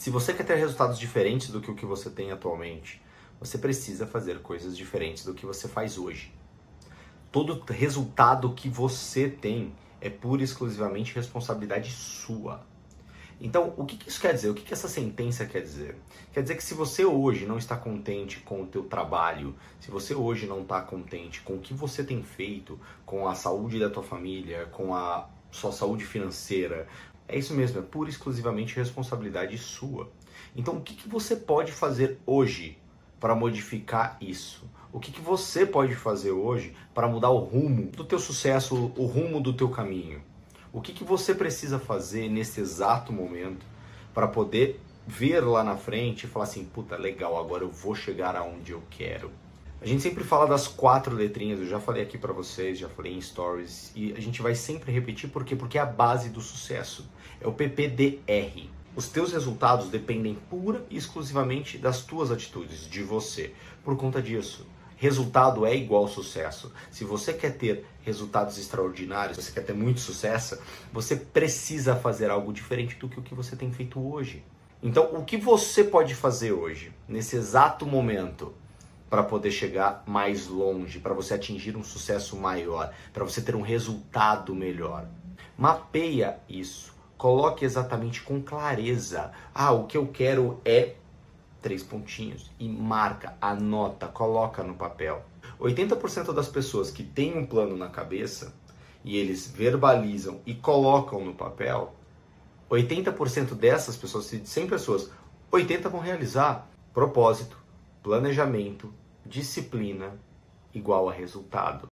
Se você quer ter resultados diferentes do que o que você tem atualmente, você precisa fazer coisas diferentes do que você faz hoje. Todo resultado que você tem é pura e exclusivamente responsabilidade sua. Então, o que, isso quer dizer? O que, que essa sentença quer dizer? Quer dizer que se você hoje não está contente com o teu trabalho, se você hoje não está contente com o que você tem feito, com a saúde da tua família, com a sua saúde financeira, é isso mesmo, é pura e exclusivamente responsabilidade sua. Então, o que, que você pode fazer hoje para modificar isso? O que, que você pode fazer hoje para mudar o rumo do teu sucesso, o rumo do teu caminho? O que, que você precisa fazer nesse exato momento para poder ver lá na frente e falar assim, puta, legal, agora eu vou chegar aonde eu quero. A gente sempre fala das quatro letrinhas, eu já falei aqui para vocês, já falei em stories, e a gente vai sempre repetir por quê? Porque é a base do sucesso. É o PPDR. Os teus resultados dependem pura e exclusivamente das tuas atitudes, de você. Por conta disso, resultado é igual sucesso. Se você quer ter resultados extraordinários, você quer ter muito sucesso, você precisa fazer algo diferente do que o que você tem feito hoje. Então, o que você pode fazer hoje, nesse exato momento, para poder chegar mais longe, para você atingir um sucesso maior, para você ter um resultado melhor? Mapeia isso. Coloque exatamente com clareza. Ah, o que eu quero é três pontinhos e marca, anota, coloca no papel. 80% das pessoas que têm um plano na cabeça e eles verbalizam e colocam no papel, 80% dessas pessoas, de 100 pessoas, 80 vão realizar propósito, planejamento, disciplina igual a resultado.